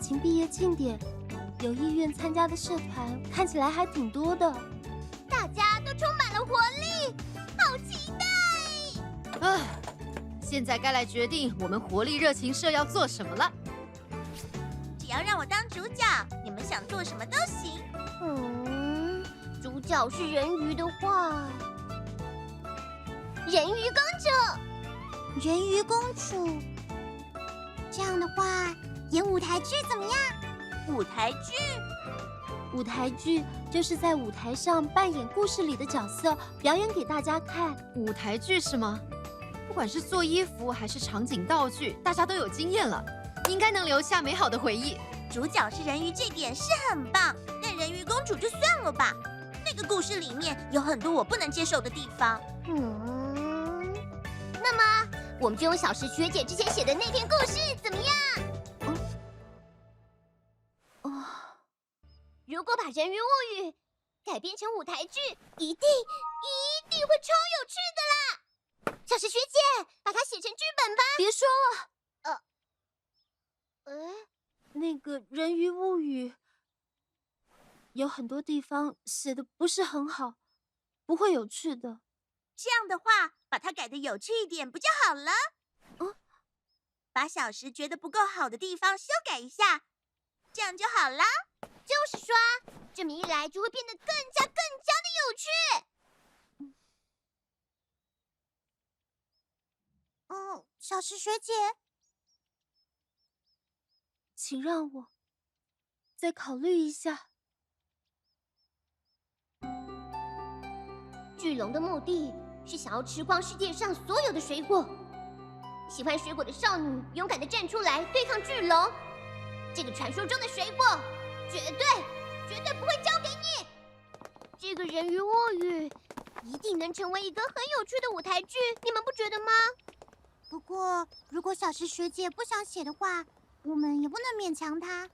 情毕业庆典，有意愿参加的社团看起来还挺多的，大家都充满了活力，好期待！啊，现在该来决定我们活力热情社要做什么了。只要让我当主角，你们想做什么都行。嗯，主角是人鱼的话，人鱼公主，人鱼公主。这样的话，演舞台剧怎么样？舞台剧，舞台剧就是在舞台上扮演故事里的角色，表演给大家看。舞台剧是吗？不管是做衣服还是场景道具，大家都有经验了，应该能留下美好的回忆。主角是人鱼，这点是很棒，但人鱼公主就算了吧。那个故事里面有很多我不能接受的地方。嗯，那么。我们就用小石学姐之前写的那篇故事怎么样？如果把《人鱼物语》改编成舞台剧，一定一定会超有趣的啦！小石学姐，把它写成剧本吧。别说了，呃，哎，那个《人鱼物语》有很多地方写的不是很好，不会有趣的。这样的话，把它改的有趣一点不就好了？哦，把小石觉得不够好的地方修改一下，这样就好了。就是说，这么一来就会变得更加更加的有趣。嗯，小石学姐，请让我再考虑一下。巨龙的目的。是想要吃光世界上所有的水果。喜欢水果的少女勇敢的站出来对抗巨龙。这个传说中的水果，绝对绝对不会交给你。这个人鱼物语一定能成为一个很有趣的舞台剧，你们不觉得吗？不过，如果小石学姐不想写的话，我们也不能勉强她。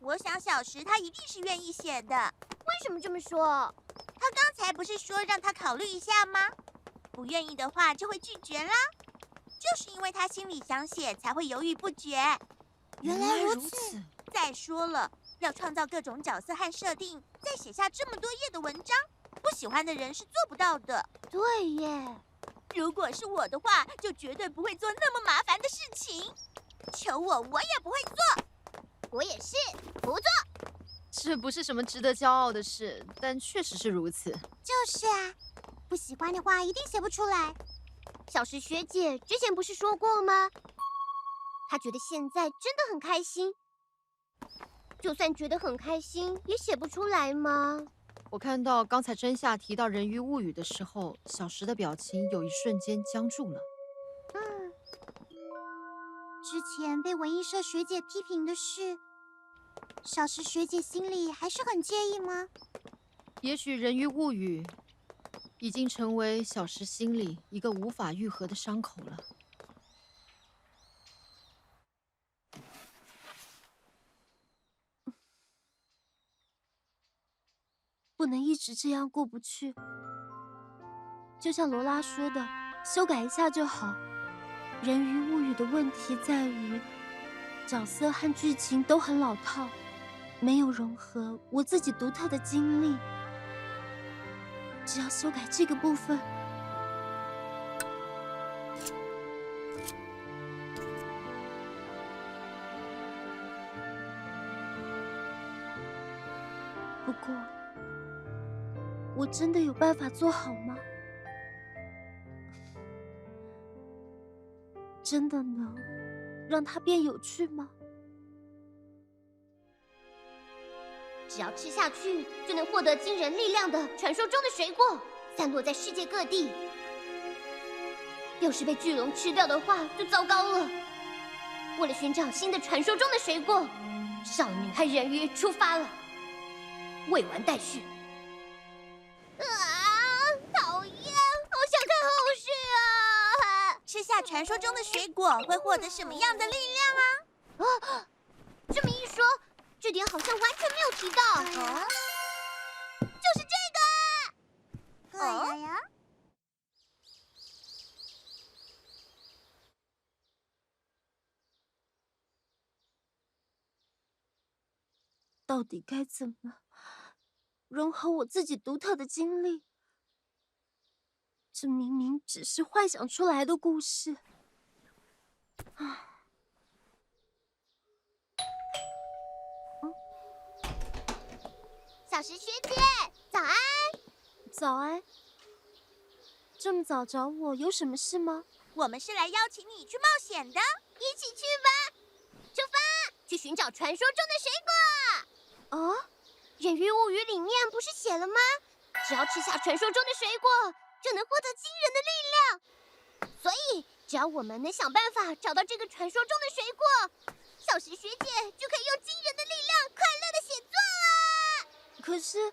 我想小石她一定是愿意写的。为什么这么说？她刚才不是说让她考虑一下吗？不愿意的话就会拒绝啦，就是因为她心里想写，才会犹豫不决。原来如此。再说了，要创造各种角色和设定，再写下这么多页的文章，不喜欢的人是做不到的。对耶，如果是我的话，就绝对不会做那么麻烦的事情。求我，我也不会做。我也是，不做。这不是什么值得骄傲的事，但确实是如此。就是啊。不喜欢的话，一定写不出来。小石学姐之前不是说过吗？她觉得现在真的很开心，就算觉得很开心，也写不出来吗？我看到刚才真夏提到《人鱼物语》的时候，小石的表情有一瞬间僵住了。嗯，之前被文艺社学姐批评的事，小石学姐心里还是很介意吗？也许《人鱼物语》。已经成为小石心里一个无法愈合的伤口了。不能一直这样过不去。就像罗拉说的，修改一下就好。《人鱼物语》的问题在于，角色和剧情都很老套，没有融合我自己独特的经历。只要修改这个部分，不过，我真的有办法做好吗？真的能让它变有趣吗？只要吃下去，就能获得惊人力量的传说中的水果，散落在世界各地。要是被巨龙吃掉的话，就糟糕了。为了寻找新的传说中的水果，少女和人鱼出发了。未完待续。传说中的水果会获得什么样的力量啊？啊，这么一说。这点好像完全没有提到，啊、就是这个。哦、啊呀！到底该怎么融合我自己独特的经历？这明明只是幻想出来的故事啊！小石学姐，早安！早安。这么早找我，有什么事吗？我们是来邀请你去冒险的，一起去吧！出发，去寻找传说中的水果。哦，《人鱼物语》里面不是写了吗？只要吃下传说中的水果，就能获得惊人的力量。所以，只要我们能想办法找到这个传说中的水果，小石学姐就可以用惊人的力量快乐的写作了。可是，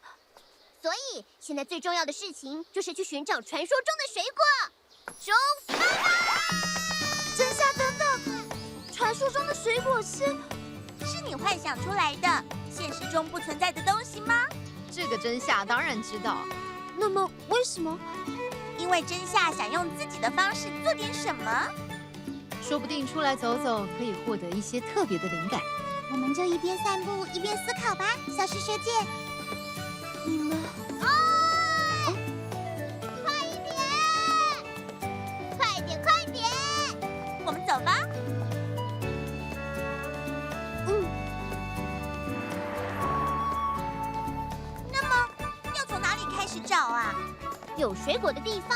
所以现在最重要的事情就是去寻找传说中的水果。出发吧！真夏等等，传说中的水果是是你幻想出来的，现实中不存在的东西吗？这个真夏当然知道。那么为什么？因为真夏想用自己的方式做点什么，说不定出来走走可以获得一些特别的灵感。我们就一边散步一边思考吧，小石学姐。你们哦，哦，快一点，快点，快点，我们走吧。嗯。那么要从哪里开始找啊？有水果的地方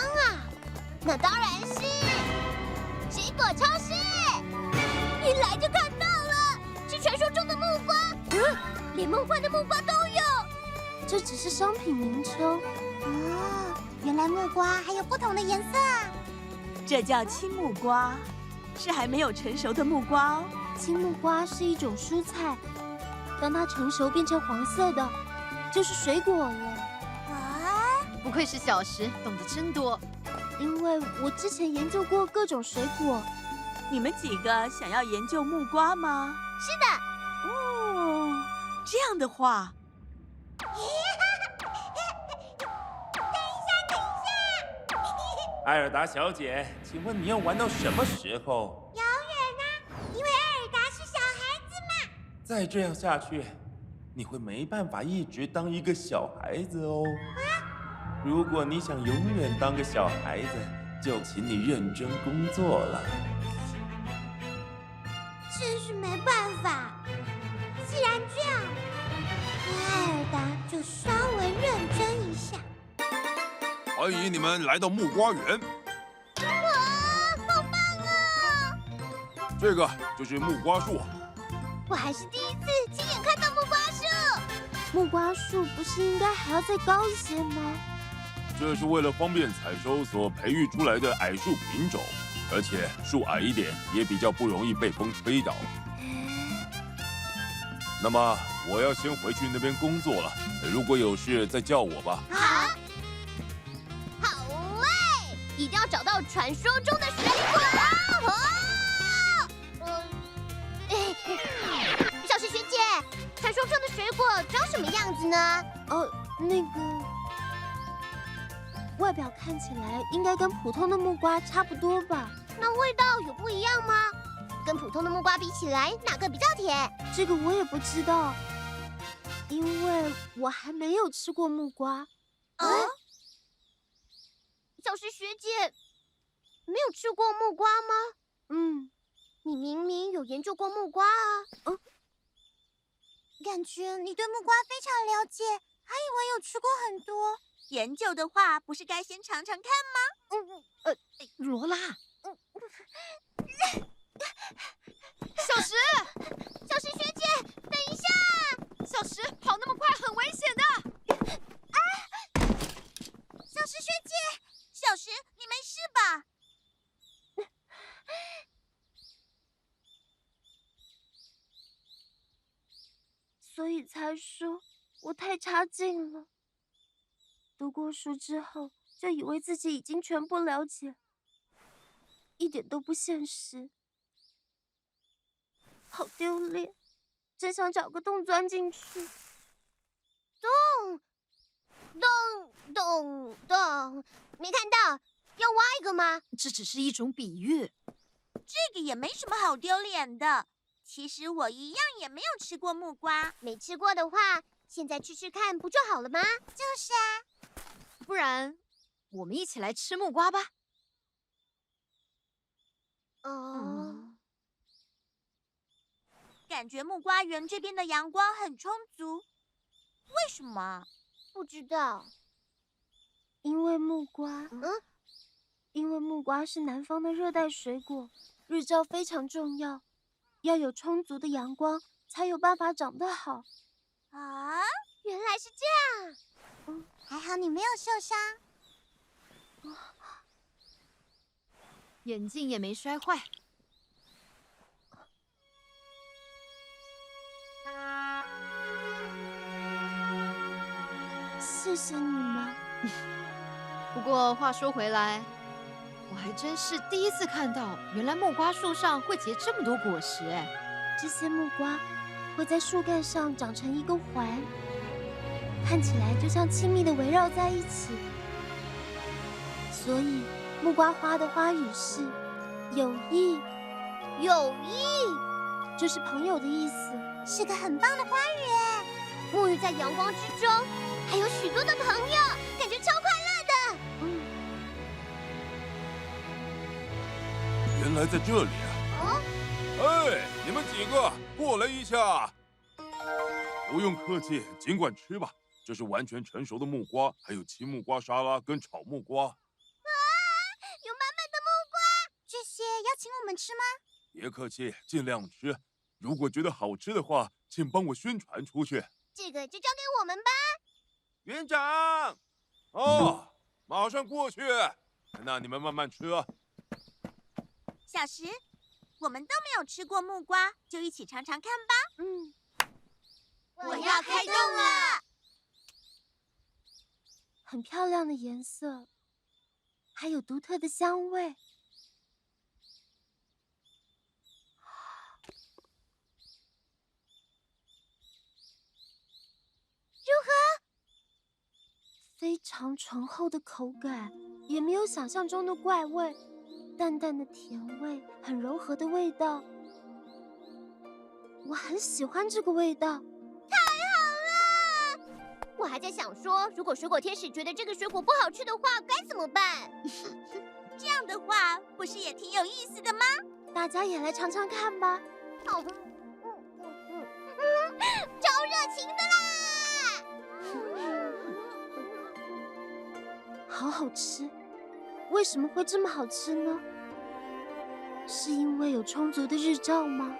连梦幻的木瓜都有。这只是商品名称。哦，原来木瓜还有不同的颜色啊。这叫青木瓜，是还没有成熟的木瓜哦。青木瓜是一种蔬菜，当它成熟变成黄色的，就是水果了。啊不愧是小石，懂得真多。因为我之前研究过各种水果。你们几个想要研究木瓜吗？是的。哦，这样的话，等一下，等一下。艾尔达小姐，请问你要玩到什么时候？遥远啊，因为艾尔达是小孩子嘛。再这样下去，你会没办法一直当一个小孩子哦。如果你想永远当个小孩子，就请你认真工作了。真是没办法。既然这样，那艾尔达就稍微认真一下。欢迎你们来到木瓜园。哇，好棒啊！这个就是木瓜树。我还是第一次亲眼看到木瓜树。木瓜树不是应该还要再高一些吗？这是为了方便采收所培育出来的矮树品种，而且树矮一点也比较不容易被风吹倒。那么我要先回去那边工作了，如果有事再叫我吧。好，好嘞，一定要找到传说中的水果。哦，嗯，小石学姐，传说中的水果长什么样子呢？哦，那个。外表看起来应该跟普通的木瓜差不多吧？那味道有不一样吗？跟普通的木瓜比起来，哪个比较甜？这个我也不知道，因为我还没有吃过木瓜。啊？小石学姐，没有吃过木瓜吗？嗯，你明明有研究过木瓜啊。嗯，感觉你对木瓜非常了解，还以为有吃过很多。研究的话，不是该先尝尝看吗？嗯呃，罗拉，嗯，小石，小石学姐，等一下，小石跑那么快很危险的。啊！小石学姐，小石，你没事吧？所以才说我太差劲了。读过书之后，就以为自己已经全部了解，一点都不现实，好丢脸，真想找个洞钻进去。洞，洞，洞，洞，没看到，要挖一个吗？这只是一种比喻，这个也没什么好丢脸的。其实我一样也没有吃过木瓜。没吃过的话，现在吃吃看不就好了吗？就是啊，不然我们一起来吃木瓜吧。哦、嗯，感觉木瓜园这边的阳光很充足，为什么？不知道。因为木瓜，嗯，因为木瓜是南方的热带水果，日照非常重要，要有充足的阳光才有办法长得好。啊，原来是这样。嗯，还好你没有受伤。眼镜也没摔坏。谢谢你们。不过话说回来，我还真是第一次看到，原来木瓜树上会结这么多果实哎！这些木瓜会在树干上长成一个环，看起来就像亲密的围绕在一起，所以。木瓜花的花语是“友谊”，友谊就是朋友的意思，是个很棒的花园。沐浴在阳光之中，还有许多的朋友，感觉超快乐的。嗯，原来在这里啊！哦，哎，你们几个过来一下。不用客气，尽管吃吧。这是完全成熟的木瓜，还有青木瓜沙拉跟炒木瓜。牛妈妈的木瓜，这些要请我们吃吗？别客气，尽量吃。如果觉得好吃的话，请帮我宣传出去。这个就交给我们吧。园长，哦，马上过去。那你们慢慢吃啊。小石，我们都没有吃过木瓜，就一起尝尝看吧。嗯，我要开动了。很漂亮的颜色，还有独特的香味。非常醇厚的口感，也没有想象中的怪味，淡淡的甜味，很柔和的味道，我很喜欢这个味道。太好了！我还在想说，如果水果天使觉得这个水果不好吃的话，该怎么办？这样的话，不是也挺有意思的吗？大家也来尝尝看吧。好，嗯嗯嗯嗯，超热情的啦！好好吃，为什么会这么好吃呢？是因为有充足的日照吗？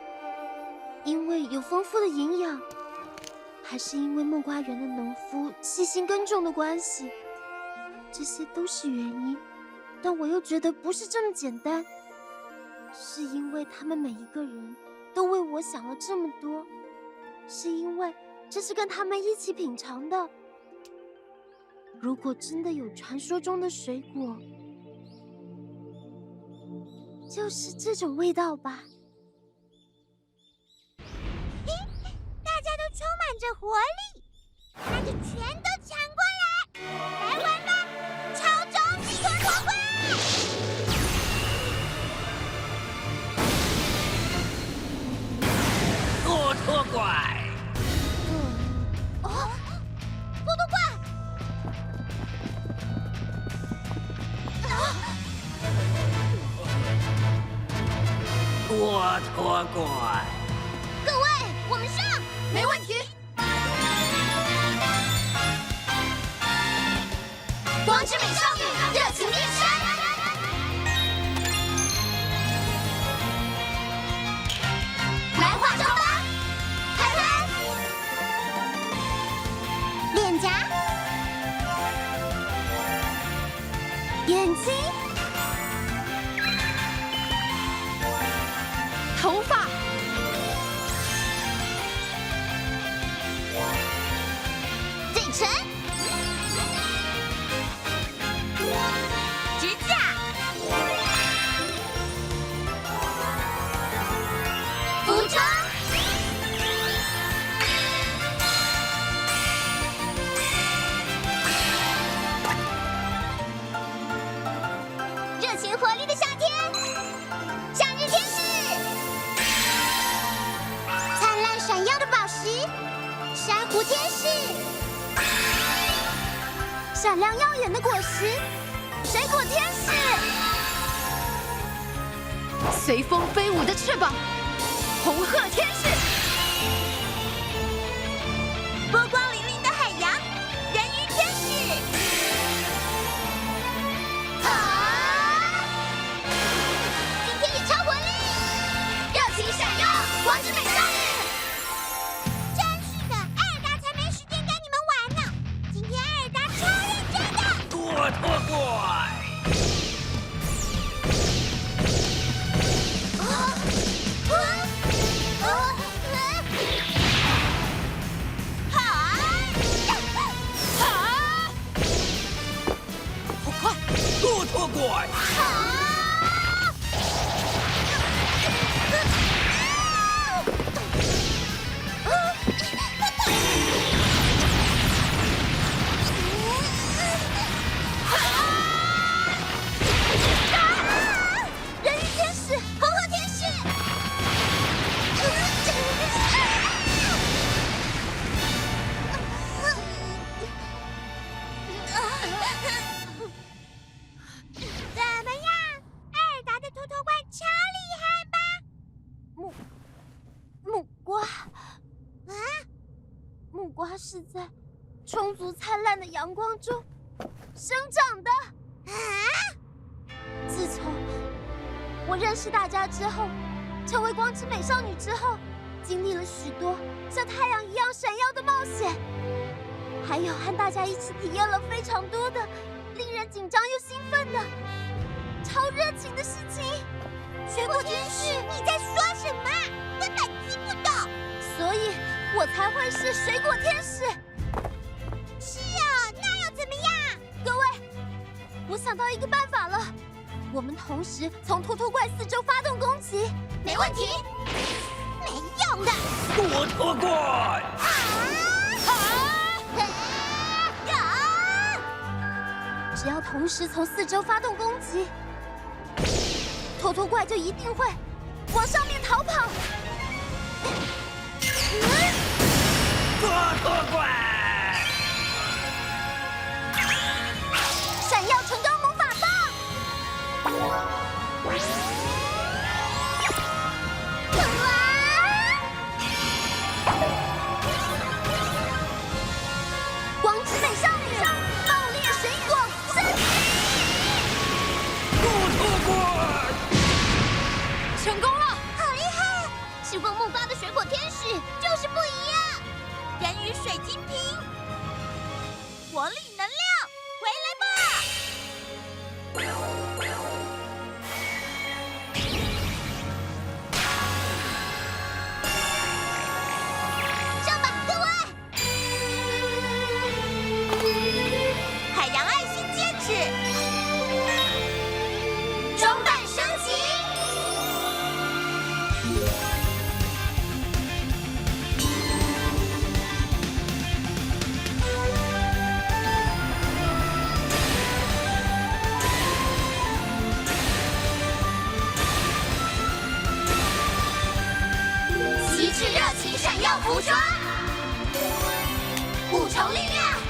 因为有丰富的营养，还是因为木瓜园的农夫细心耕种的关系？这些都是原因，但我又觉得不是这么简单。是因为他们每一个人都为我想了这么多，是因为这是跟他们一起品尝的。如果真的有传说中的水果，就是这种味道吧。嘿，大家都充满着活力，那就全都抢过来，来玩吧！拖拖怪，各位，我们上，没问题。光之美少女，热情变身，来化妆吧，开拍，脸颊，眼睛。头发，嘴唇，闪亮耀眼的果实——水果天使，随风飞舞的翅膀——红鹤天使，波光木瓜是在充足灿烂的阳光中生长的。啊！自从我认识大家之后，成为光之美少女之后，经历了许多像太阳一样闪耀的冒险，还有和大家一起体验了非常多的令人紧张又兴奋的超热情的事情。水果天使，你在说什么？根本听不懂。所以我才会是水果天使。是啊，那又怎么样？各位，我想到一个办法了，我们同时从托托怪四周发动攻击，没问题。没用的。多托怪，啊！只要同时从四周发动攻击，托托怪就一定会往上面逃跑。多多怪，闪耀唇膏魔法棒！金瓶，活力。武装，五重力量。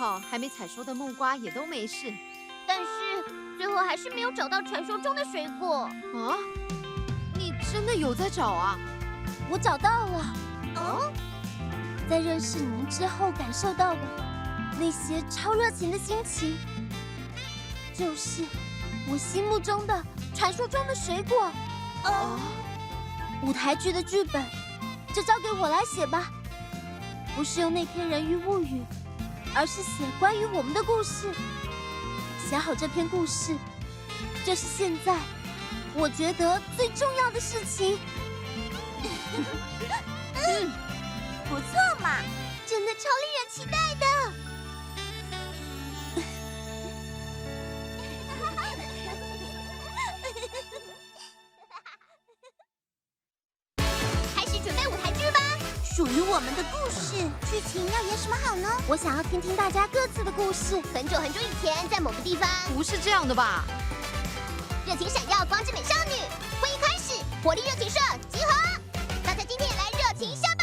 好还没采收的木瓜也都没事但是最后还是没有找到传说中的水果。啊！你真的有在找啊？我找到了，哦，在认识您之后感受到的那些超热情的心情，就是我心目中的传说中的水果。哦，舞台剧的剧本就交给我来写吧，不是用那篇《人鱼物语》，而是写关于我们的故事。写好这篇故事就是现在我觉得最重要的事情。嗯不错嘛真的超令人期待的。剧情要演什么好呢？我想要听听大家各自的故事。很久很久以前，在某个地方。不是这样的吧？热情闪耀光之美少女。会议开始，活力热情社集合。大家今天也来热情向。